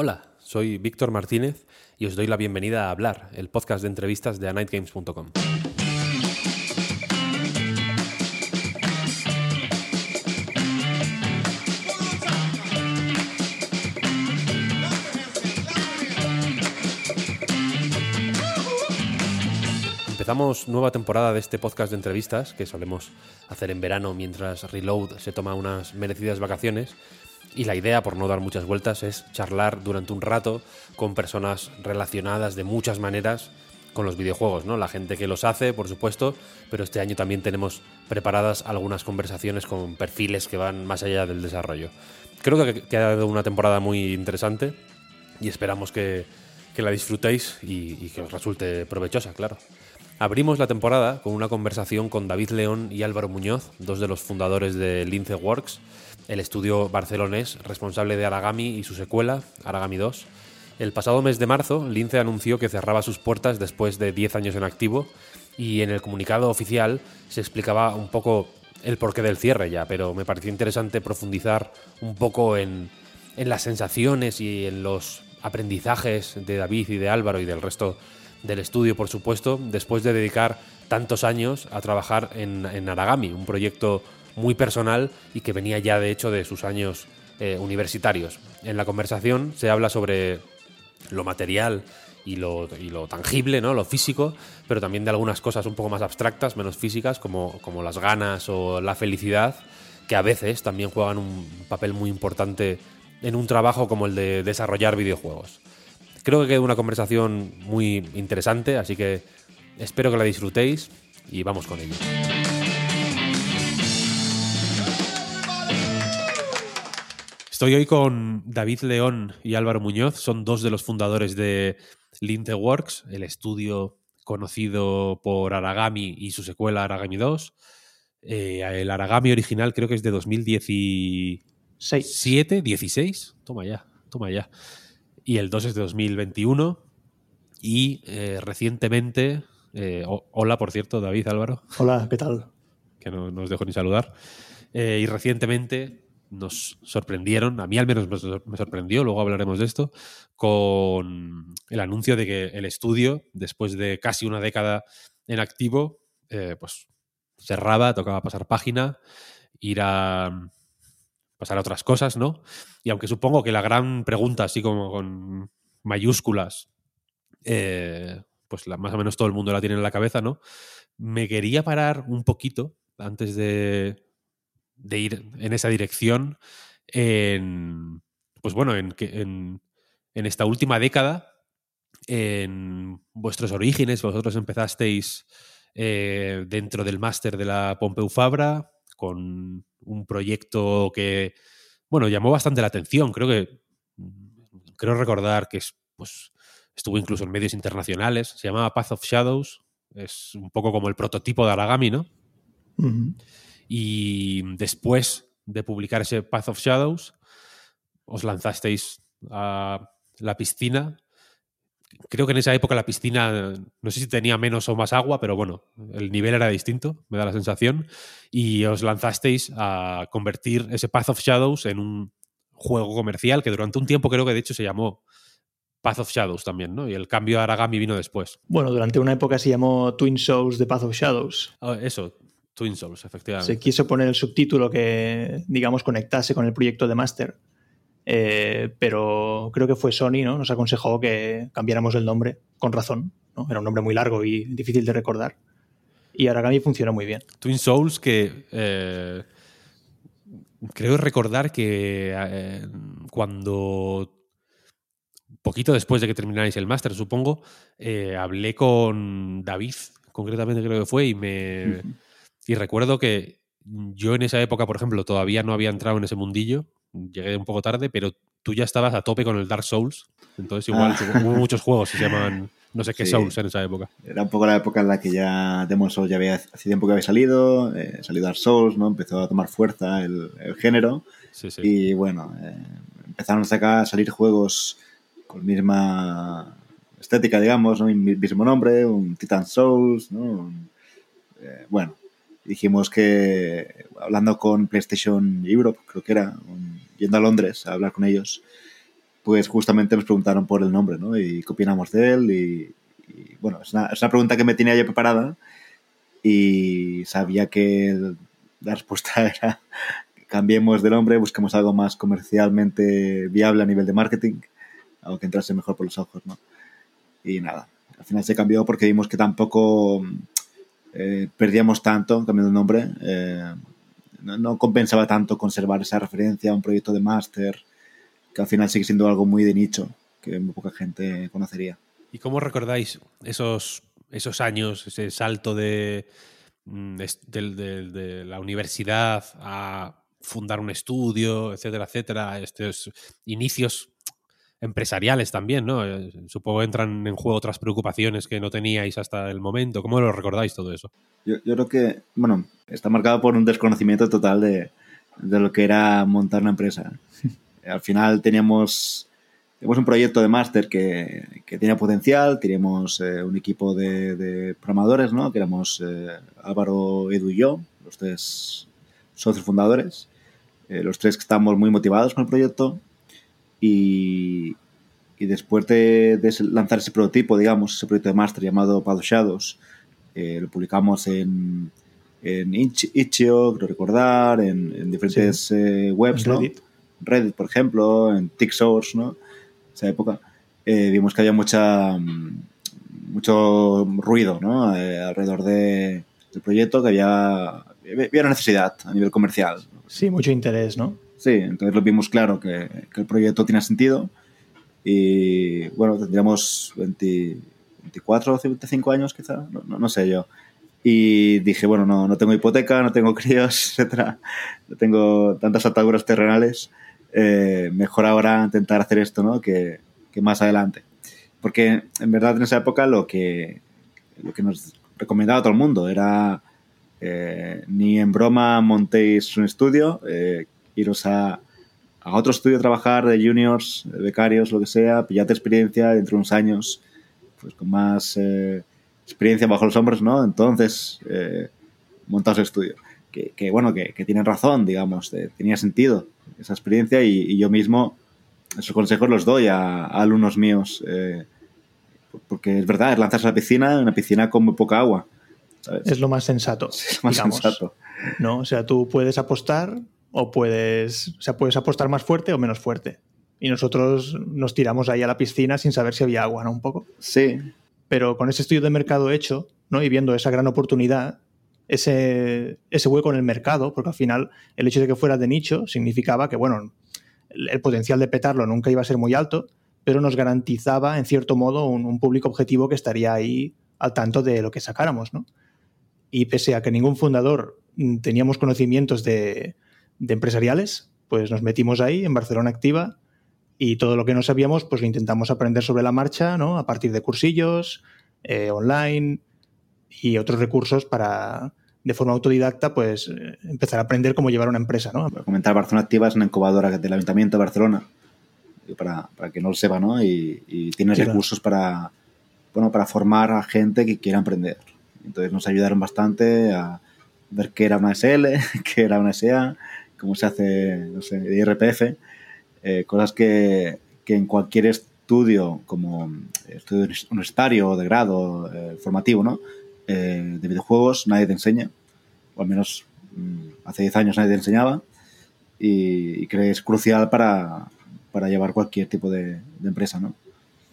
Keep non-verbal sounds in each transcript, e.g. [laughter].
Hola, soy Víctor Martínez y os doy la bienvenida a Hablar, el podcast de entrevistas de anightgames.com. Empezamos nueva temporada de este podcast de entrevistas que solemos hacer en verano mientras Reload se toma unas merecidas vacaciones. Y la idea, por no dar muchas vueltas, es charlar durante un rato con personas relacionadas de muchas maneras con los videojuegos, ¿no? La gente que los hace, por supuesto, pero este año también tenemos preparadas algunas conversaciones con perfiles que van más allá del desarrollo. Creo que ha quedado una temporada muy interesante y esperamos que, que la disfrutéis y, y que os resulte provechosa, claro. Abrimos la temporada con una conversación con David León y Álvaro Muñoz, dos de los fundadores de Lince Works, el estudio barcelonés responsable de Aragami y su secuela, Aragami 2. El pasado mes de marzo, Lince anunció que cerraba sus puertas después de 10 años en activo y en el comunicado oficial se explicaba un poco el porqué del cierre ya, pero me pareció interesante profundizar un poco en, en las sensaciones y en los aprendizajes de David y de Álvaro y del resto del estudio, por supuesto, después de dedicar tantos años a trabajar en, en Aragami, un proyecto muy personal y que venía ya de hecho de sus años eh, universitarios. En la conversación se habla sobre lo material y lo, y lo, tangible, ¿no? lo físico, pero también de algunas cosas un poco más abstractas, menos físicas, como, como las ganas o la felicidad, que a veces también juegan un papel muy importante en un trabajo como el de desarrollar videojuegos. Creo que queda una conversación muy interesante, así que espero que la disfrutéis y vamos con ello. Estoy hoy con David León y Álvaro Muñoz, son dos de los fundadores de Linteworks, el estudio conocido por Aragami y su secuela Aragami 2. Eh, el Aragami original creo que es de 2017, 16, toma ya, toma ya. Y el 2 es de 2021. Y eh, recientemente, eh, hola por cierto, David Álvaro. Hola, ¿qué tal? Que no, no os dejo ni saludar. Y recientemente nos sorprendieron, a mí al menos me sorprendió, luego hablaremos de esto, con el anuncio de que el estudio, después de casi una década en activo, eh, pues cerraba, tocaba pasar página, ir a pasar a otras cosas, ¿no? Y aunque supongo que la gran pregunta, así como con mayúsculas, eh, pues más o menos todo el mundo la tiene en la cabeza, ¿no? Me quería parar un poquito antes de, de ir en esa dirección en, pues bueno, en, en, en esta última década, en vuestros orígenes, vosotros empezasteis eh, dentro del máster de la Pompeu Fabra con un proyecto que, bueno, llamó bastante la atención. Creo que, creo recordar que es, pues, estuvo incluso en medios internacionales. Se llamaba Path of Shadows. Es un poco como el prototipo de Aragami, ¿no? Y después de publicar ese Path of Shadows, os lanzasteis a la piscina. Creo que en esa época la piscina, no sé si tenía menos o más agua, pero bueno, el nivel era distinto, me da la sensación. Y os lanzasteis a convertir ese Path of Shadows en un juego comercial que durante un tiempo creo que de hecho se llamó Path of Shadows también, ¿no? Y el cambio a Aragami vino después. Bueno, durante una época se llamó Twin Souls de Path of Shadows. Ah, eso, Twin Souls, efectivamente. Se quiso poner el subtítulo que, digamos, conectase con el proyecto de Master. Eh, pero creo que fue Sony, ¿no? Nos aconsejó que cambiáramos el nombre, con razón, ¿no? Era un nombre muy largo y difícil de recordar. Y Aragami funcionó muy bien. Twin Souls, que eh, creo recordar que eh, cuando poquito después de que termináis el máster, supongo, eh, hablé con David, concretamente creo que fue, y me. Y recuerdo que yo en esa época, por ejemplo, todavía no había entrado en ese mundillo. Llegué un poco tarde, pero tú ya estabas a tope con el Dark Souls. Entonces, igual, Ah. hubo muchos juegos que se llaman no sé qué Sí. Souls en esa época. Era un poco la época en la que ya Demon Souls ya había hace tiempo que había salido, eh, salido Dark Souls, ¿no? Empezó a tomar fuerza el, el género. Sí, sí. Y bueno, eh, empezaron a sacar, a salir juegos con misma estética, digamos, ¿no? Mi- mismo nombre, un Titan Souls, ¿no? Un- eh, bueno, dijimos que hablando con PlayStation Europe, creo que era, yendo a Londres a hablar con ellos, pues justamente nos preguntaron por el nombre, ¿no? Y qué opinamos de él y, y, bueno, es una, es una pregunta que me tenía yo preparada y sabía que la respuesta [laughs] era cambiemos de nombre, busquemos algo más comercialmente viable a nivel de marketing, algo que entrase mejor por los ojos, ¿no? Y nada, al final se cambió porque vimos que tampoco eh, perdíamos tanto cambiando el nombre, eh, no, compensaba tanto conservar esa referencia a un proyecto de máster, que al final sigue siendo algo muy de nicho, que muy poca gente conocería. ¿Y cómo recordáis esos, esos años, ese salto de, mm, del- de la universidad a fundar un estudio, etcétera, etcétera? Estos inicios empresariales también, ¿no? Eh, Supongo que entran en juego otras preocupaciones que no teníais hasta el momento. ¿Cómo lo recordáis todo eso? Yo, yo creo que, bueno, está marcado por un desconocimiento total de, de lo que era montar una empresa. [laughs] Al final teníamos, teníamos un proyecto de máster que, que tenía potencial, teníamos eh, un equipo de, de programadores, ¿no? Que éramos eh, Álvaro, Edu y yo, los tres socios fundadores, eh, los tres que estábamos muy motivados con el proyecto y, y después de, lanzar ese prototipo, digamos, ese proyecto de máster llamado Path of Shadows, eh, lo publicamos en, en Itch- Itch.io, creo recordar, en, en diferentes eh, webs, En ¿no? Reddit. Reddit, por ejemplo, en TikSource, ¿no? Esa época. eh, vimos que había mucha mm, mucho ruido, ¿no? Eh, alrededor de, del proyecto, que había, había una necesidad a nivel comercial. Sí, mucho interés, ¿no? Sí, entonces lo vimos claro que, que el proyecto tiene sentido y bueno, tendríamos 20 24 o 25 años quizá, no, no- no sé yo. Y dije, bueno, no, no tengo hipoteca, no tengo [laughs] críos, etcétera, no tengo tantas ataduras terrenales, eh, mejor ahora intentar hacer esto, ¿no? Que, que más adelante. Porque en verdad en esa época lo que, lo que nos recomendaba todo el mundo era eh, ni en broma montéis un estudio, eh, iros a, a otro estudio a trabajar de juniors, de becarios, lo que sea, pillate experiencia dentro de unos años, pues con más eh, experiencia bajo los hombros, ¿no? Entonces, eh, montaos el estudio. Que, que, bueno, que, que tienen razón, digamos, de- tenía sentido esa experiencia y, y yo mismo esos consejos los doy a, a alumnos míos. eh, porque es verdad, es lanzarse a la piscina, una piscina con muy poca agua. ¿sabes? Es lo más sensato. [laughs] Es más digamos. sensato. ¿no? O sea, tú puedes apostar o puedes, o sea, puedes apostar más fuerte o menos fuerte. Y nosotros nos tiramos ahí a la piscina sin saber si había agua, ¿no? Un poco. Sí, Pero con ese estudio de mercado hecho, ¿no? Y viendo esa gran oportunidad, ese, ese hueco en el mercado, porque al final el hecho de que fuera de nicho significaba que, bueno, el, el potencial de petarlo nunca iba a ser muy alto, pero nos garantizaba, en cierto modo, un, un público objetivo que estaría ahí al tanto de lo que sacáramos, ¿no? Y pese a que ningún fundador mm, teníamos conocimientos de, de empresariales, pues nos metimos ahí en Barcelona Activa y todo lo que no sabíamos, pues lo intentamos aprender sobre la marcha, ¿no? A partir de cursillos, eh, online y otros recursos para, de forma autodidacta, pues eh, empezar a aprender cómo llevar una empresa, ¿no? Para comentar, Barcelona Activa es una incubadora del Ayuntamiento de Barcelona, para, para que no lo sepa, ¿no? Y, y tiene Sí, claro. recursos para, bueno, para formar a gente que quiera emprender. Entonces nos ayudaron bastante a ver qué era una SL, [laughs] qué era una SA, cómo se hace, no sé, IRPF, eh, cosas que, que en cualquier estudio, como estudio universitario de grado eh, formativo, ¿no? Eh, de videojuegos, nadie te enseña, o al menos mm, hace 10 años nadie te enseñaba, y, y creo que es crucial para, para llevar cualquier tipo de, de empresa, ¿no?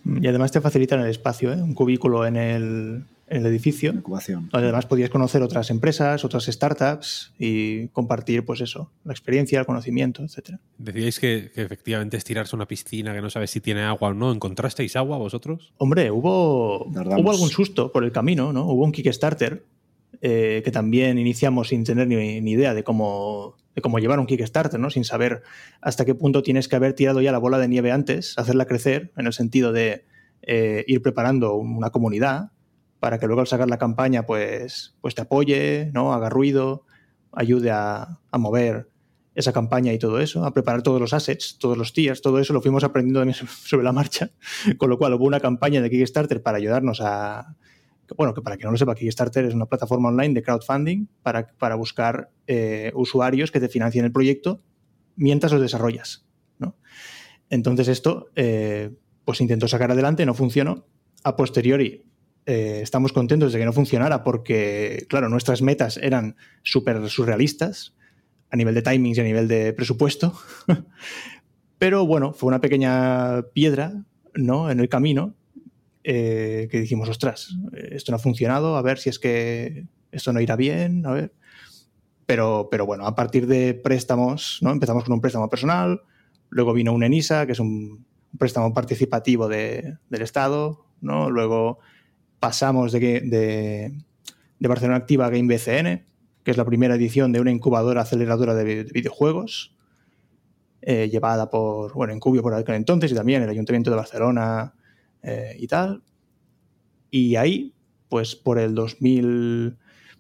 Y además te facilitan el espacio, ¿eh? un cubículo en el, en el edificio. Incubación. donde Además podías conocer otras empresas, otras startups y compartir, pues eso, la experiencia, el conocimiento, etcétera. Decíais que, que efectivamente es tirarse una piscina que no sabes si tiene agua o no. ¿Encontrasteis agua vosotros? Hombre, hubo, Tardamos. hubo algún susto por el camino, ¿no? Hubo un Kickstarter eh, que también iniciamos sin tener ni, ni idea de cómo, de cómo llevar un Kickstarter, ¿no? Sin saber hasta qué punto tienes que haber tirado ya la bola de nieve antes, hacerla crecer, en el sentido de eh, ir preparando una comunidad para que luego al sacar la campaña, pues, pues te apoye, ¿no? Haga ruido, ayude a, a mover esa campaña y todo eso, a preparar todos los assets, todos los tiers, todo eso lo fuimos aprendiendo [laughs] sobre la marcha, con lo cual hubo una campaña de Kickstarter para ayudarnos a... Bueno, que para que no lo sepa, Kickstarter es una plataforma online de crowdfunding para, para buscar eh, usuarios que te financien el proyecto mientras los desarrollas. ¿no? Entonces esto, eh, pues intentó sacar adelante, no funcionó. A posteriori, eh, estamos contentos de que no funcionara porque, claro, nuestras metas eran súper surrealistas a nivel de timings y a nivel de presupuesto. [laughs] Pero bueno, fue una pequeña piedra ¿no? en el camino eh, que dijimos, ostras, esto no ha funcionado, a ver si es que esto no irá bien, a ver. Pero, pero bueno, a partir de préstamos, ¿no? empezamos con un préstamo personal, luego vino un ENISA, que es un préstamo participativo de- del Estado, ¿no? luego pasamos de, de, de Barcelona Activa a Game BCN, que es la primera edición de una incubadora aceleradora de, vi- de videojuegos, eh, llevada por, bueno, Incubio por aquel entonces y también el Ayuntamiento de Barcelona eh, y tal. Y ahí, pues por el 2000,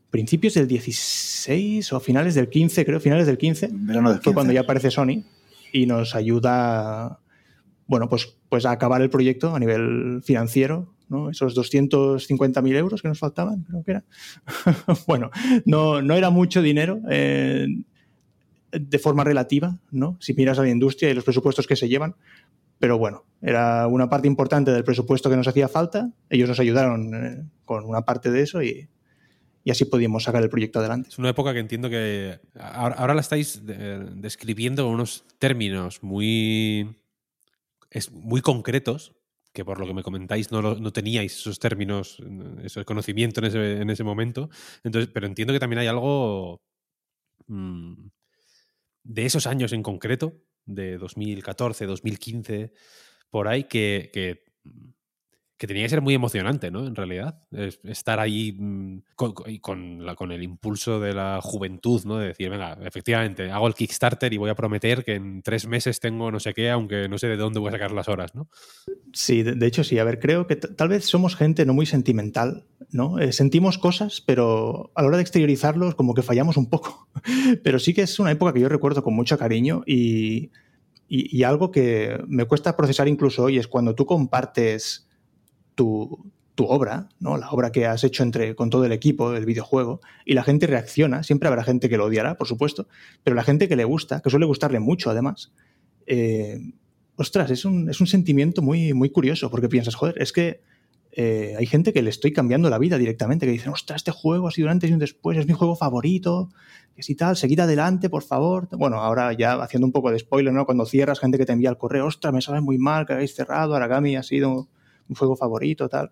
principios del 16 o finales del 15, creo, finales del 15, Verano del fue 15. cuando ya aparece Sony y nos ayuda, bueno, pues, pues a acabar el proyecto a nivel financiero, ¿no? Esos 250.000 euros que nos faltaban, creo que era. [laughs] bueno, no, no era mucho dinero eh, de forma relativa, ¿no? Si miras a la industria y los presupuestos que se llevan, pero bueno, era una parte importante del presupuesto que nos hacía falta. Ellos nos ayudaron eh, con una parte de eso y, y así pudimos sacar el proyecto adelante. Es una época que entiendo que ahora, ahora la estáis eh, describiendo con unos términos muy, es, muy concretos, que por lo que me comentáis no, no teníais esos términos, ese conocimiento en ese, en ese momento. Entonces, pero entiendo que también hay algo mm, de esos años en concreto, de 2014, 2015, por ahí, que, que, que tenía que ser muy emocionante, ¿no? En realidad, Es- estar ahí mm, con, el impulso de la juventud, ¿no? De decir, venga, efectivamente, hago el Kickstarter y voy a prometer que en tres meses tengo no sé qué, aunque no sé de dónde voy a sacar las horas, ¿no? Sí, de, hecho sí. A ver, creo que tal vez somos gente no muy sentimental, ¿no? Eh, sentimos cosas, pero a la hora de exteriorizarlos como que fallamos un poco. [laughs] pero sí que es una época que yo recuerdo con mucho cariño y algo que me cuesta procesar incluso hoy es cuando tú compartes tu, obra, ¿no? La obra que has hecho entre, con todo el equipo, el videojuego, y la gente reacciona. Siempre habrá gente que lo odiará, por supuesto, pero la gente que le gusta, que suele gustarle mucho además, eh, ostras, es un, es un sentimiento muy, muy curioso, porque piensas, joder, es que eh, hay gente que le estoy cambiando la vida directamente, que dicen, ostras, este juego ha sido un antes y un después, es mi juego favorito, que si tal, seguid adelante, por favor. Bueno, ahora ya haciendo un poco de spoiler, ¿no? Cuando cierras, gente que te envía el correo, ostras, me sabe muy mal que hayáis cerrado, Aragami ha sido un juego favorito, tal.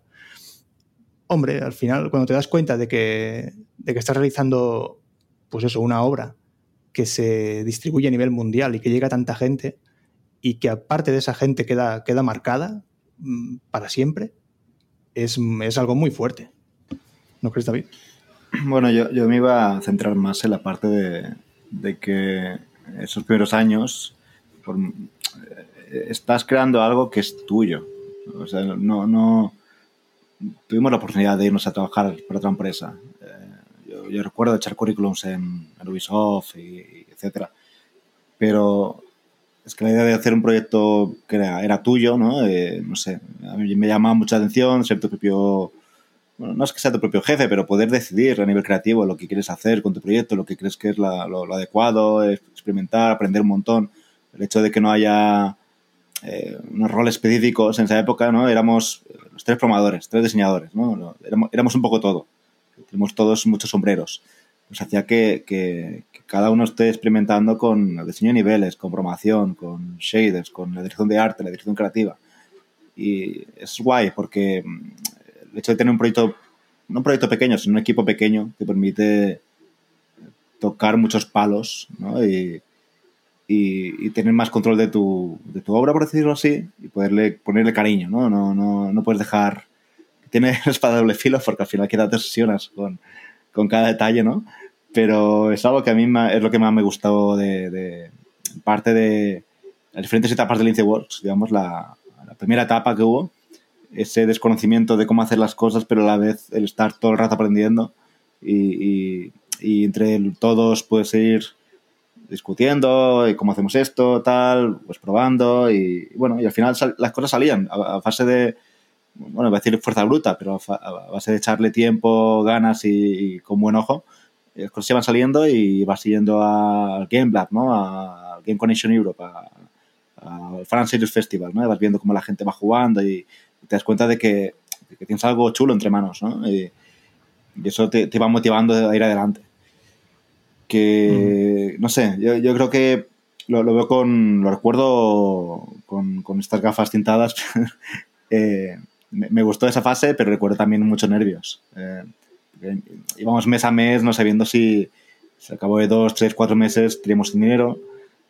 Hombre, al final, cuando te das cuenta de que, de que estás realizando, pues eso, una obra que se distribuye a nivel mundial y que llega a tanta gente, y que aparte de esa gente queda, queda marcada mm, para siempre, es, es algo muy fuerte. ¿No crees, David? Bueno, yo, yo me iba a centrar más en la parte de, de que esos primeros años eh, estás creando algo que es tuyo. O sea, no, no tuvimos la oportunidad de irnos a trabajar para otra empresa. Eh, yo yo recuerdo echar currículums en, Ubisoft, y, etcétera. Pero es que la idea de hacer un proyecto que era, tuyo, ¿no? Eh, no sé, a mí me llama mucha atención ser tu propio, bueno, no es que sea tu propio jefe, pero poder decidir a nivel creativo lo que quieres hacer con tu proyecto, lo que crees que es lo, adecuado, experimentar, aprender un montón. El hecho de que no haya eh, unos roles específicos en esa época, ¿no? Éramos los tres programadores, tres diseñadores, ¿no? Éramos, un poco todo. Tenemos todos muchos sombreros. Pues hacía que, que, cada uno esté experimentando con el diseño de niveles, con programación, con shaders, con la dirección de arte, la dirección creativa. Y es guay porque mm, el hecho de tener un proyecto, no un proyecto pequeño, sino un equipo pequeño, te permite tocar muchos palos ¿no? y, y, tener más control de tu, de tu, obra, por decirlo así, y poderle ponerle cariño, ¿no? No, no, no puedes dejar... Tiene [laughs] espada de doble filo porque al final queda te sesiones con, con cada detalle, ¿no? Pero es algo que a mí es lo que más me gustó de, de parte de las diferentes etapas del Lince Works, digamos, la, la, primera etapa que hubo, ese desconocimiento de cómo hacer las cosas, pero a la vez el estar todo el rato aprendiendo y, y, y entre todos puedes ir discutiendo y cómo hacemos esto, tal, pues probando y, bueno, y al final las cosas salían a, fase de, bueno, voy a decir fuerza bruta, pero a, base de echarle tiempo, ganas y, con buen ojo, las cosas iban saliendo y vas siguiendo al Game Lab, ¿no? Al Game Connection Europe, al Fan Series Festival, ¿no? Y vas viendo cómo la gente va jugando y te das cuenta de que, tienes algo chulo entre manos, ¿no? Y, eso te, te va motivando a ir adelante que, no sé, yo, yo creo que lo, veo con, lo recuerdo con, con estas gafas tintadas. [laughs] eh, me, gustó esa fase, pero recuerdo también muchos nervios. Eh, íbamos mes a mes no sabiendo si se acabó de dos, tres, cuatro meses, teníamos dinero,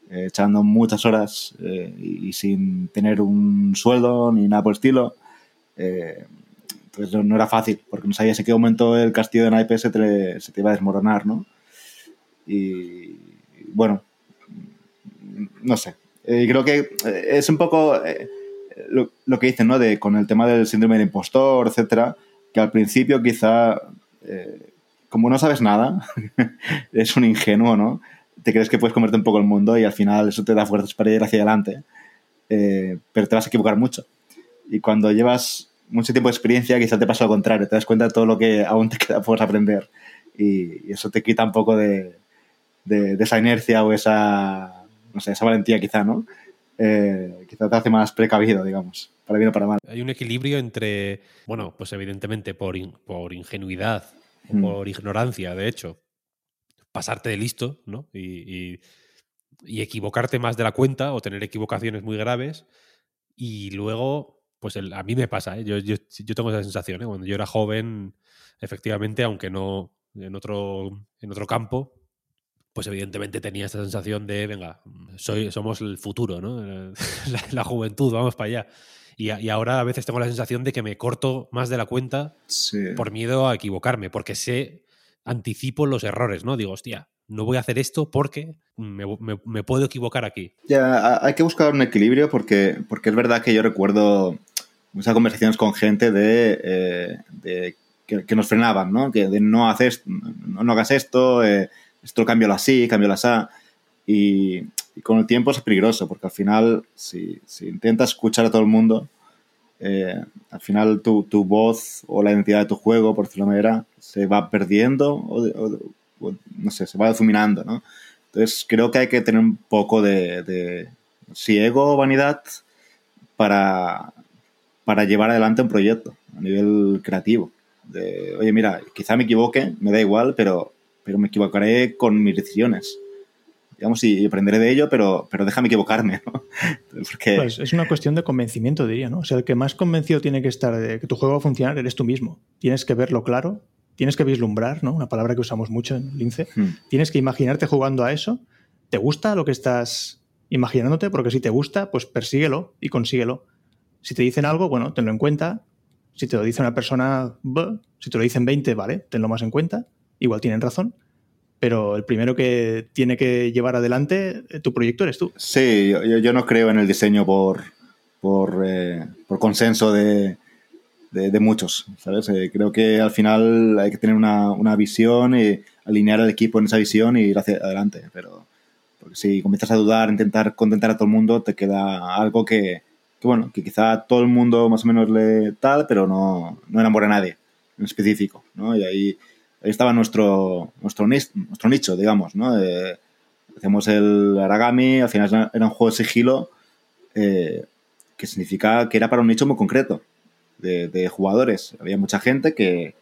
eh, echando muchas horas eh, y, sin tener un sueldo ni nada por el estilo. entonces no, era fácil, porque no sabías en qué momento el castillo de naipes se te, se te iba a desmoronar, ¿no? Y bueno, no sé. Eh, creo que eh, es un poco eh, lo, que dicen, ¿no? De, con el tema del síndrome del impostor, etcétera, que al principio quizá, como no sabes nada, [laughs] es un ingenuo, ¿no? Te crees que puedes comerte un poco el mundo y al final eso te da fuerzas para ir hacia adelante, pero te vas a equivocar mucho. Y cuando llevas mucho tiempo de experiencia, quizá te pasa lo contrario, te das cuenta de todo lo que aún te [laughs] queda por aprender y eso te quita un poco de, de, esa inercia o esa, no sé, esa valentía quizá, ¿no? Eh, quizá te hace más precavido, digamos, para bien o para mal. Hay un equilibrio entre, bueno, pues evidentemente por, por ingenuidad o mm. por ignorancia, de hecho, pasarte de listo, ¿no? Y, y, equivocarte más de la cuenta o tener equivocaciones muy graves. Y luego, pues a mí me pasa, ¿eh? yo, yo, yo, tengo esa sensación, ¿eh? cuando yo era joven, efectivamente, aunque no en otro, en otro campo, pues evidentemente tenía esta sensación de, venga, soy, somos el futuro, ¿no? [laughs] La, juventud, vamos para allá. Y, ahora a veces tengo la sensación de que me corto más de la cuenta por miedo a equivocarme, porque sé, anticipo los errores, ¿no? Digo, hostia, no voy a hacer esto porque me, puedo equivocar aquí. Ya, hay que buscar un equilibrio porque, porque es verdad que yo recuerdo muchas conversaciones con gente de, eh, que, nos frenaban, ¿no? Que de no haces, no, hagas esto, eh, esto cámbialo así, cámbialo así. Y, y, con el tiempo es peligroso, porque al final, si, si intentas escuchar a todo el mundo, eh, al final tu, tu, voz o la identidad de tu juego, por decirlo de manera, se va perdiendo o, no sé, se va difuminando, ¿no? Entonces creo que hay que tener un poco de, de si ego o vanidad para, para llevar adelante un proyecto a nivel creativo. De, oye, mira, quizá me equivoque, me da igual, pero pero me equivocaré con mis decisiones. Digamos, y, aprenderé de ello, pero, pero déjame equivocarme, ¿no? [laughs] Porque... Pues es una cuestión de convencimiento, diría, ¿no? O sea, el que más convencido tiene que estar de que tu juego va a funcionar eres tú mismo. Tienes que verlo claro, tienes que vislumbrar, ¿no? Una palabra que usamos mucho en Lince. Hmm. Tienes que imaginarte jugando a eso. ¿Te gusta lo que estás imaginándote? Porque si te gusta, pues persíguelo y consíguelo. Si te dicen algo, bueno, tenlo en cuenta. Si te lo dice una persona, si te lo dicen 20, vale, tenlo más en cuenta igual tienen razón, pero el primero que tiene que llevar adelante eh, tu proyecto eres tú. Sí, yo, yo no creo en el diseño por, por, eh, por consenso de, de, muchos, ¿sabes? Eh, creo que al final hay que tener una, una, visión y alinear al equipo en esa visión y ir hacia adelante, pero porque si comienzas a dudar, intentar contentar a todo el mundo, te queda algo que, que bueno, que quizá todo el mundo más o menos le tal, pero no, no enamora a nadie en específico, ¿no? Y ahí, ahí estaba nuestro, nuestro, nuestro nicho, digamos, ¿no? Eh, hacemos el Aragami, al final era un juego de sigilo, eh, que significa que era para un nicho muy concreto de, jugadores. Había mucha gente que,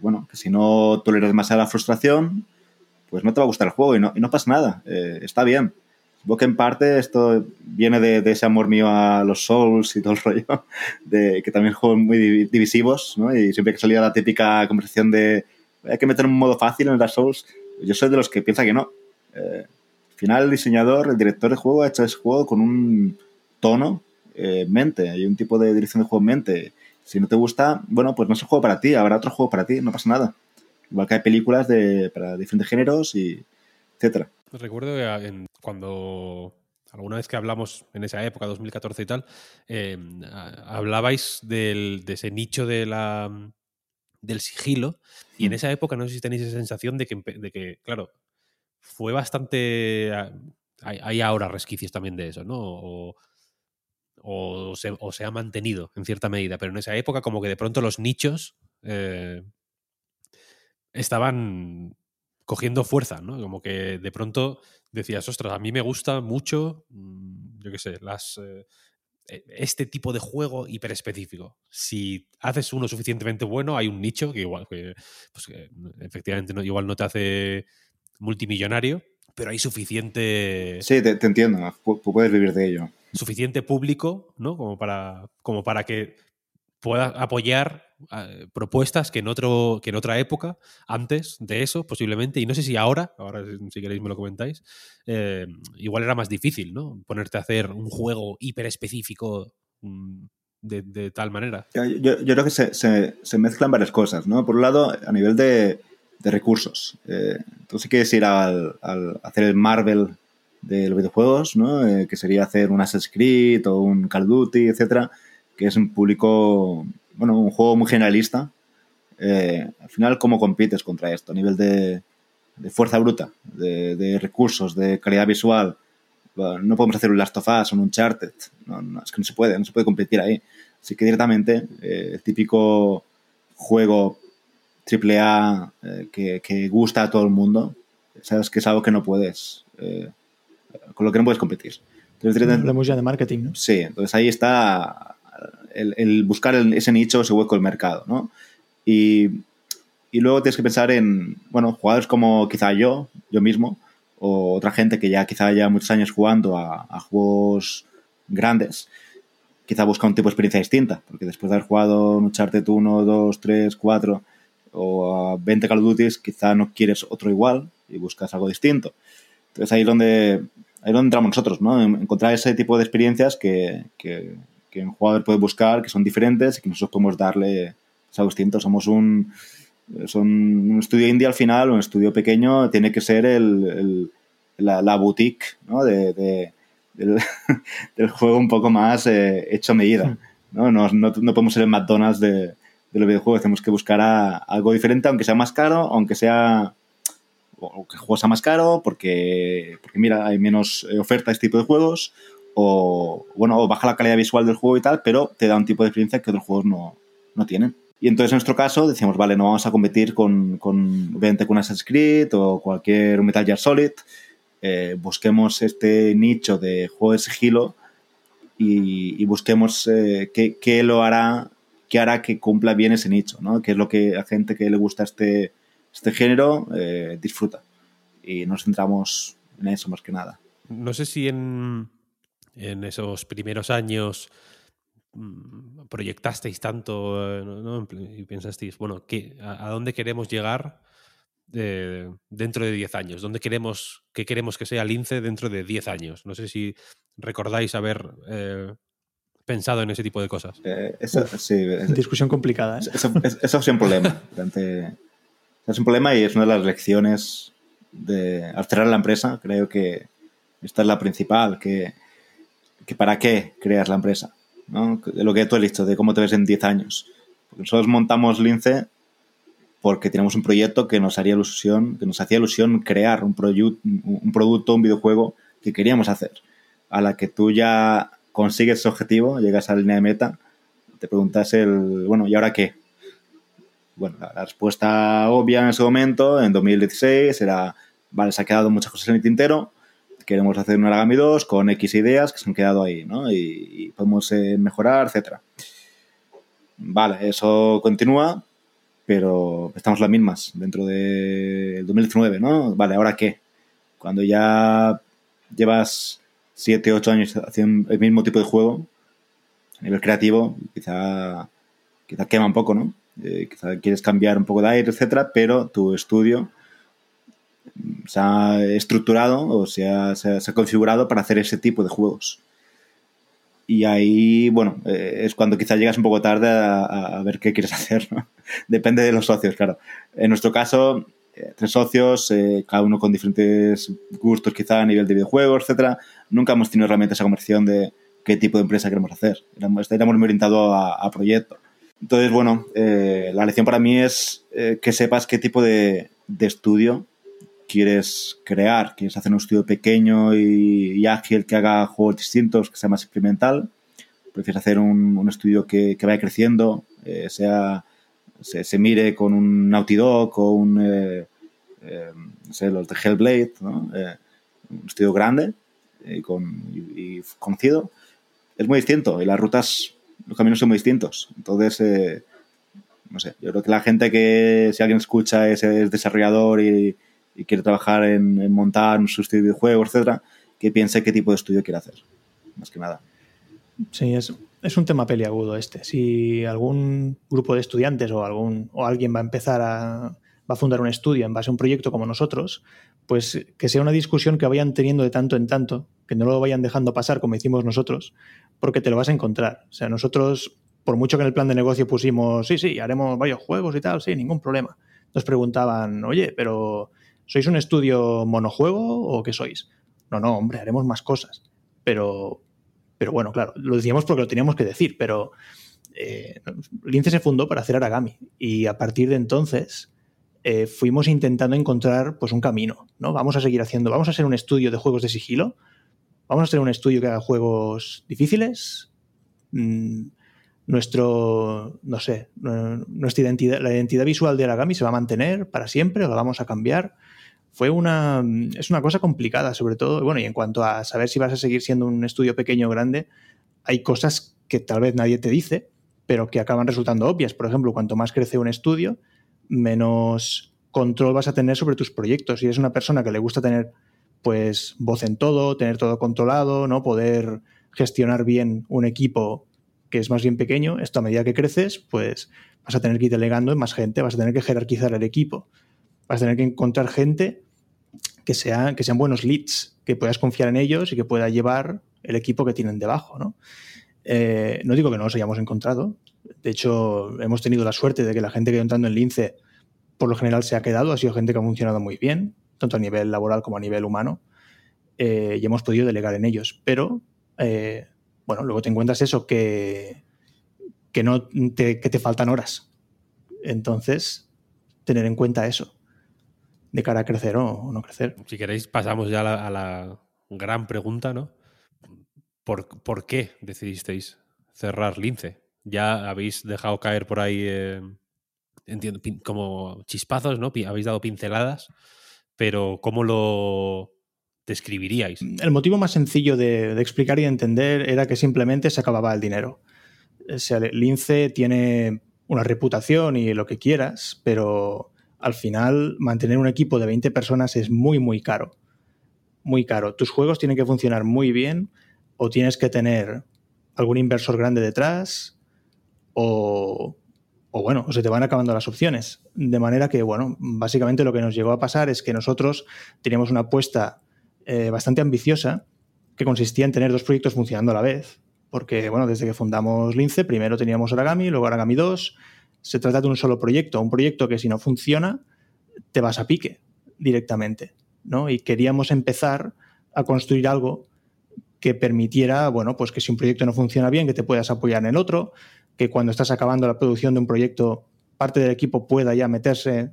bueno, que si no toleras demasiada frustración, pues no te va a gustar el juego y no, y no pasa nada. Eh, está bien. Supongo que en parte esto viene de, ese amor mío a los Souls y todo el [laughs] rollo, de que también juegos muy divisivos, ¿no? Y siempre que salía la típica conversación de hay que meter un modo fácil en las Souls, yo soy de los que piensa que no. Eh, al final el diseñador, el director de juego ha hecho ese juego con un tono eh, mente, hay un tipo de dirección de juego en mente. Si no te gusta, bueno, pues no es el juego para ti, habrá otro juego para ti, no pasa nada. Igual que hay películas de, para diferentes géneros y etcétera. Recuerdo que cuando alguna vez que hablamos en esa época, 2014 y tal, eh, hablabais del, de ese nicho de la, del sigilo y en mm. esa época no sé si tenéis esa sensación de que, de que claro, fue bastante... Hay, hay, ahora resquicios también de eso, ¿no? O, o se, ha mantenido en cierta medida, pero en esa época como que de pronto los nichos eh, estaban cogiendo fuerza, ¿no? Como que de pronto decías, ostras, a mí me gusta mucho, mm, yo qué sé, las... Eh, este tipo de juego hiperespecífico. Si haces uno suficientemente bueno, hay un nicho que igual, que, pues efectivamente no, igual no te hace multimillonario, pero hay suficiente... Sí, te, te entiendo, puedes vivir de ello suficiente público, ¿no? Como para, como para que pueda apoyar eh, propuestas que en, otro, que en otra época, antes de eso, posiblemente, y no sé si ahora, ahora si queréis me lo comentáis, eh, igual era más difícil, ¿no? Ponerte a hacer un juego hiper específico mm, de, tal manera. Yo, creo que se, se, mezclan varias cosas, ¿no? Por un lado, a nivel de, de recursos. Eh, tú si quieres ir al, al hacer el Marvel de los videojuegos, ¿no? Eh, que sería hacer un Assassin's Creed o un Call of Duty, etcétera, que es un público, bueno, un juego muy generalista. Eh, al final, ¿cómo compites contra esto? A nivel de, fuerza bruta, de, recursos, de calidad visual. no podemos hacer un Last of Us o un Uncharted. No, es que no se puede, no se puede competir ahí. Así que directamente, eh, el típico juego AAA que, que gusta a todo el mundo, sabes que es algo que no puedes con lo que no puedes competir. Entonces, Hablamos ya de marketing, ¿no? Sí, entonces ahí está el, buscar ese nicho, ese hueco del mercado, ¿no? Y, y, luego tienes que pensar en, bueno, jugadores como quizá yo, yo mismo, o otra gente que ya quizá haya muchos años jugando a, juegos grandes, quizá busca un tipo de experiencia distinta, porque después de haber jugado un Uncharted 1, 2, 3, 4 o a 20 Call of Duty, quizá no quieres otro igual y buscas algo distinto. Entonces ahí es donde, ahí donde entramos nosotros, ¿no? Encontrar ese tipo de experiencias que, un jugador puede buscar, que son diferentes y que nosotros podemos darle algo distinto. Somos un, son un estudio indie al final, un estudio pequeño, tiene que ser el, la, boutique ¿no? de, [laughs] del, juego un poco más eh, hecho a medida. ¿no? No, no, podemos ser el McDonald's de, de los videojuegos, tenemos que buscar algo diferente, aunque sea más caro, aunque sea o que el juego sea más caro porque, porque mira, hay menos eh, oferta de este tipo de juegos o, bueno, baja la calidad visual del juego y tal, pero te da un tipo de experiencia que otros juegos no, no tienen. Y entonces en nuestro caso decíamos, vale, no vamos a competir con, con obviamente con Assassin's Creed o cualquier Metal Gear Solid, eh, busquemos este nicho de juego de sigilo y, busquemos eh, qué, qué, lo hará, qué hará que cumpla bien ese nicho, ¿no? Qué es lo que a gente que le gusta este, este género eh, disfruta. Y nos centramos en eso más que nada. No sé si en, en esos primeros años mm, proyectasteis tanto ¿no? y pensasteis, bueno, ¿qué, a, dónde queremos llegar eh, dentro de 10 años? ¿Dónde queremos, qué queremos que sea Lince dentro de 10 años? No sé si recordáis haber eh, pensado en ese tipo de cosas. eso, sí, Discusión complicada. Eso, eso, es un problema. es un problema y es una de las lecciones de al cerrar la empresa. Creo que esta es la principal, que, que para qué creas la empresa. ¿no? Lo que tú has dicho, de cómo te ves en 10 años. Porque nosotros montamos Lince porque tenemos un proyecto que nos haría ilusión, que nos hacía ilusión crear un, un producto, un videojuego que queríamos hacer. A la que tú ya consigues ese objetivo, llegas a la línea de meta, te preguntas el, bueno, ¿y ahora qué? Bueno, la, respuesta obvia en ese momento, en 2016, era, vale, se ha quedado muchas cosas en el tintero, queremos hacer un Aragami 2 con X ideas que se han quedado ahí, ¿no? Y, podemos eh, mejorar, etcétera. Vale, eso continúa, pero estamos las mismas dentro del 2019, ¿no? Vale, ¿ahora qué? Cuando ya llevas 7, 8 años haciendo el mismo tipo de juego, a nivel creativo, quizá, quizá quema un poco, ¿no? Eh, quizá quieres cambiar un poco de aire, etcétera, pero tu estudio se ha estructurado o se ha, configurado para hacer ese tipo de juegos. Y ahí, bueno, eh, es cuando quizá llegas un poco tarde a, ver qué quieres [laughs] hacer, ¿no? Depende de los socios, claro. En nuestro caso, eh, tres socios, eh, cada uno con diferentes gustos quizá a nivel de videojuegos, etcétera. Nunca hemos tenido realmente esa conversión de qué tipo de empresa queremos hacer. Éramos, muy orientados a, a, proyecto. Entonces, bueno, la lección para mí es que sepas qué tipo de, estudio quieres crear. ¿Quieres hacer un estudio pequeño y, ágil que haga juegos distintos, que sea más experimental? ¿Prefieres hacer un, estudio que, vaya creciendo, sea se, mire con un Naughty Dog o un, eh, eh, no sé, los de Hellblade. Eh, un estudio grande y, con, y, conocido, es muy distinto y las rutas, los caminos son muy distintos. Entonces, no sé, yo creo que la gente que, si alguien escucha, es, es desarrollador y, y, quiere trabajar en, montar un estudio de videojuegos, etcétera, que piense qué tipo de estudio quiere hacer, más que nada. Sí, es, es un tema peliagudo este. Si algún grupo de estudiantes o, algún, o alguien va a empezar a, va a fundar un estudio en base a un proyecto como nosotros, pues que sea una discusión que vayan teniendo de tanto en tanto, que no lo vayan dejando pasar como hicimos nosotros, porque te lo vas a encontrar. O sea, nosotros, por mucho que en el plan de negocio pusimos, sí, sí, haremos varios juegos y tal, sí, ningún problema. Nos preguntaban, oye, pero ¿sois un estudio monojuego o qué sois? No, no, hombre, haremos más cosas. Pero, pero bueno, claro, lo decíamos porque lo teníamos que decir, pero eh, Lince se fundó para hacer Aragami y a partir de entonces eh, fuimos intentando encontrar pues un camino, ¿no? Vamos a seguir haciendo, vamos a hacer un estudio de juegos de sigilo, vamos a hacer un estudio que haga juegos difíciles, mm, nuestro, no sé, nuestra identidad, la identidad visual de Aragami se va a mantener para siempre o la vamos a cambiar fue una, es una cosa complicada, sobre todo, bueno, y en cuanto a saber si vas a seguir siendo un estudio pequeño o grande, hay cosas que tal vez nadie te dice, pero que acaban resultando obvias. Por ejemplo, cuanto más crece un estudio, menos control vas a tener sobre tus proyectos. Si eres una persona que le gusta tener pues voz en todo, tener todo controlado, ¿no? Poder gestionar bien un equipo que es más bien pequeño, esto a medida que creces, pues vas a tener que ir delegando en más gente, vas a tener que jerarquizar el equipo, vas a tener que encontrar gente que, sea, que sean buenos leads, que puedas confiar en ellos y que pueda llevar el equipo que tienen debajo. ¿no? Eh, no digo que no los hayamos encontrado. De hecho, hemos tenido la suerte de que la gente que ha entrando en Lince, por lo general, se ha quedado. Ha sido gente que ha funcionado muy bien, tanto a nivel laboral como a nivel humano. Eh, y hemos podido delegar en ellos. Pero, eh, bueno, luego te encuentras eso, que, que, no te, que te faltan horas. Entonces, tener en cuenta eso de cara a crecer o no crecer. Si queréis, pasamos ya a la, a la gran pregunta, ¿no? ¿Por, ¿Por, qué decidisteis cerrar Lince? Ya habéis dejado caer por ahí, eh, entiendo, como chispazos, ¿no? Habéis dado pinceladas, pero ¿cómo lo describiríais? El motivo más sencillo de, de explicar y de entender era que simplemente se acababa el dinero. O sea, Lince tiene una reputación y lo que quieras, pero al final mantener un equipo de 20 personas es muy, muy caro. Muy caro. Tus juegos tienen que funcionar muy bien o tienes que tener algún inversor grande detrás o, bueno, o se te van acabando las opciones. De manera que, bueno, básicamente lo que nos llegó a pasar es que nosotros teníamos una apuesta eh, bastante ambiciosa que consistía en tener dos proyectos funcionando a la vez. Porque, bueno, desde que fundamos Lince, primero teníamos Origami, luego Origami 2, se trata de un solo proyecto, un proyecto que si no funciona, te vas a pique directamente. ¿no? Y queríamos empezar a construir algo que permitiera, bueno, pues que si un proyecto no funciona bien, que te puedas apoyar en el otro, que cuando estás acabando la producción de un proyecto, parte del equipo pueda ya meterse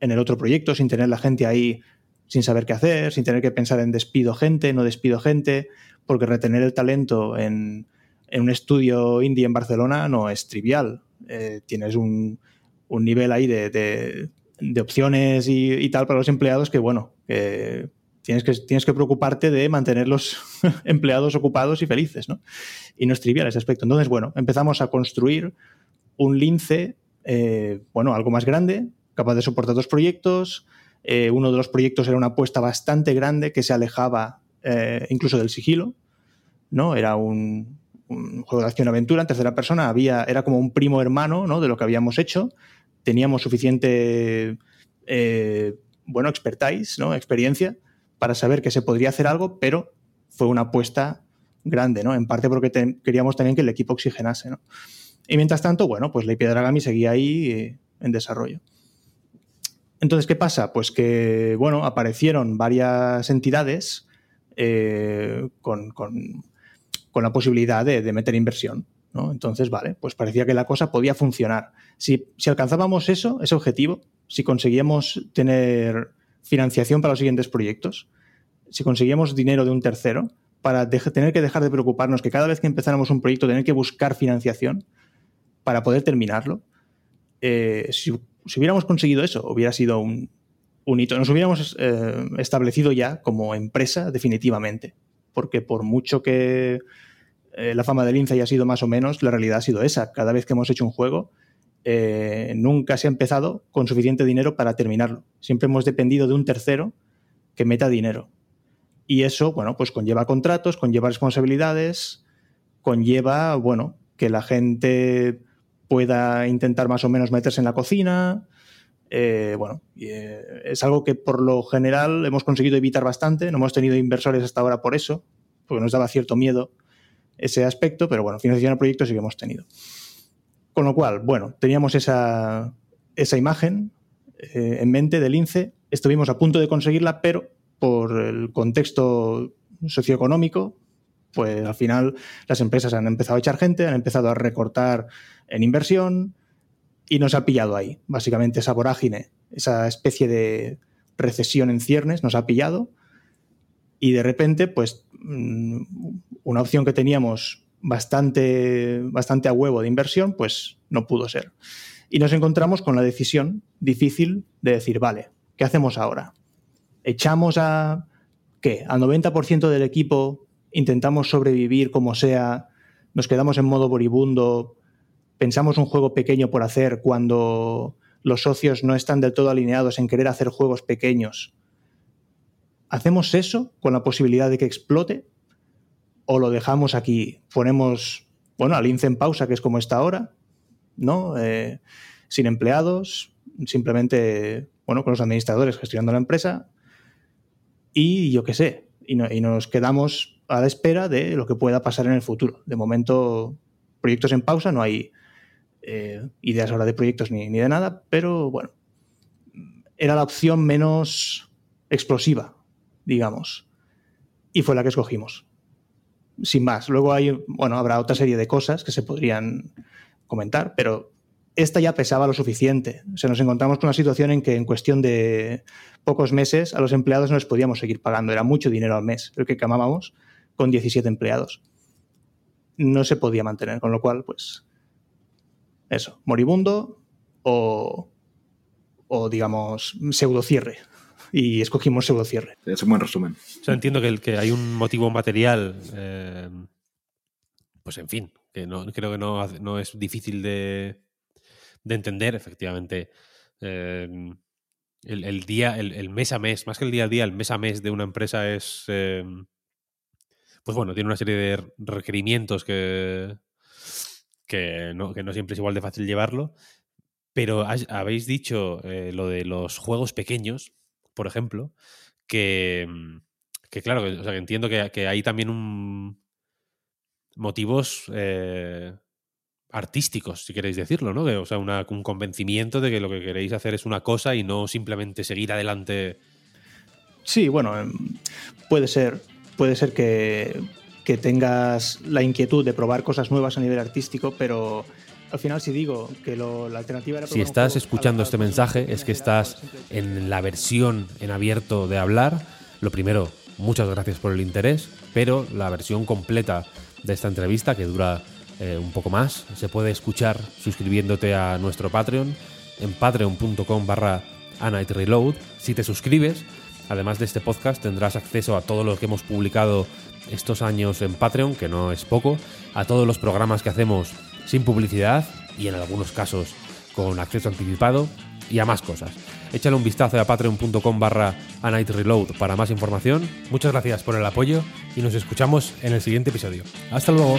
en el otro proyecto sin tener la gente ahí sin saber qué hacer, sin tener que pensar en despido gente, no despido gente, porque retener el talento en, un estudio indie en Barcelona no es trivial. Eh, tienes un, nivel ahí de, opciones y, tal para los empleados que, bueno, tienes, que, tienes que preocuparte de mantener los [laughs] empleados ocupados y felices, ¿no? Y no es trivial ese aspecto. Entonces, bueno, empezamos a construir un lince, eh, bueno, algo más grande, capaz de soportar dos proyectos. Eh, uno de los proyectos era una apuesta bastante grande que se alejaba incluso del sigilo, ¿no? Era un, juego de acción-aventura en tercera persona, había, era como un primo hermano ¿no? de lo que habíamos hecho. Teníamos suficiente, eh, bueno, expertise, ¿no? experiencia, para saber que se podría hacer algo, pero fue una apuesta grande, ¿no? En parte porque queríamos también que el equipo oxigenase, ¿no? Y mientras tanto, bueno, pues la Dragami seguía ahí en desarrollo. Entonces, ¿qué pasa? Pues que, bueno, aparecieron varias entidades eh, con, la posibilidad de, meter inversión. ¿no? Entonces, vale, pues parecía que la cosa podía funcionar. Si, alcanzábamos eso, ese objetivo, si conseguíamos tener financiación para los siguientes proyectos, si conseguíamos dinero de un tercero, para tener que dejar de preocuparnos que cada vez que empezáramos un proyecto tener que buscar financiación para poder terminarlo, eh, si si hubiéramos conseguido eso, hubiera sido un, hito. Nos hubiéramos eh, establecido ya como empresa definitivamente. Porque por mucho que eh, la fama del Lince haya sido más o menos, la realidad ha sido esa. Cada vez que hemos hecho un juego, eh, nunca se ha empezado con suficiente dinero para terminarlo. Siempre hemos dependido de un tercero que meta dinero. Y eso, bueno, pues conlleva contratos, conlleva responsabilidades, conlleva, bueno, que la gente pueda intentar más o menos meterse en la cocina. Eh, bueno, eh, es algo que por lo general hemos conseguido evitar bastante. No hemos tenido inversores hasta ahora por eso, porque nos daba cierto miedo ese aspecto, pero bueno, financiación al proyecto sí que hemos tenido. Con lo cual, bueno, teníamos esa, esa imagen eh, en mente del INCE, estuvimos a punto de conseguirla, pero por el contexto socioeconómico, pues al final las empresas han empezado a echar gente, han empezado a recortar en inversión y nos ha pillado ahí. Básicamente esa vorágine, esa especie de recesión en ciernes nos ha pillado y de repente, pues mm, una opción que teníamos bastante, bastante a huevo de inversión, pues no pudo ser. Y nos encontramos con la decisión difícil de decir, vale, ¿qué hacemos ahora? ¿Echamos a qué? ¿Al 90% del equipo intentamos sobrevivir como sea? ¿Nos quedamos en modo moribundo pensamos un juego pequeño por hacer cuando los socios no están del todo alineados en querer hacer juegos pequeños. ¿Hacemos eso con la posibilidad de que explote? ¿O lo dejamos aquí? Ponemos, bueno, al INCE en pausa, que es como está ahora, ¿no? Eh, sin empleados, simplemente, bueno, con los administradores gestionando la empresa y yo qué sé, y, y nos quedamos a la espera de lo que pueda pasar en el futuro. De momento, proyectos en pausa, no hay eh, ideas ahora de proyectos ni, de nada, pero bueno, era la opción menos explosiva, digamos, y fue la que escogimos. Sin más, luego hay, bueno, habrá otra serie de cosas que se podrían comentar, pero esta ya pesaba lo suficiente. O sea, nos encontramos con una situación en que en cuestión de pocos meses a los empleados no les podíamos seguir pagando. Era mucho dinero al mes el que camábamos con 17 empleados. No se podía mantener, con lo cual, pues, eso, moribundo o, o digamos, pseudocierre. Y escogimos pseudocierre. Es un buen resumen. entiendo que, el, que hay un motivo material, eh, pues en fin, que no, creo que no, es difícil de, de entender, efectivamente. Eh, el, día, el, mes a mes, más que el día a día, el mes a mes de una empresa es. Eh, pues bueno, tiene una serie de requerimientos que, que no, siempre es igual de fácil llevarlo. Pero habéis dicho eh, lo de los juegos pequeños, por ejemplo, que, mm, que claro, que, o sea, que entiendo que, hay también motivos eh, artísticos, si queréis decirlo, ¿no? o sea, un convencimiento de que lo que queréis hacer es una cosa y no simplemente seguir adelante. Sí, bueno, em, puede ser. Puede ser que que tengas la inquietud de probar cosas nuevas a nivel artístico, pero al final si digo que lo, la alternativa era... Si estás escuchando este mensaje es que estás en la versión en abierto de hablar. Lo primero, muchas gracias por el interés, pero la versión completa de esta entrevista, que dura eh, un poco más, se puede escuchar suscribiéndote a nuestro Patreon en patreon.com barra Reload. Si te suscribes, además de este podcast, tendrás acceso a todo lo que hemos publicado estos años en Patreon, que no es poco, a todos los programas que hacemos sin publicidad y en algunos casos con acceso anticipado y a más cosas. Échale un vistazo a patreon.com barra Reload para más información. Muchas gracias por el apoyo y nos escuchamos en el siguiente episodio. Hasta luego.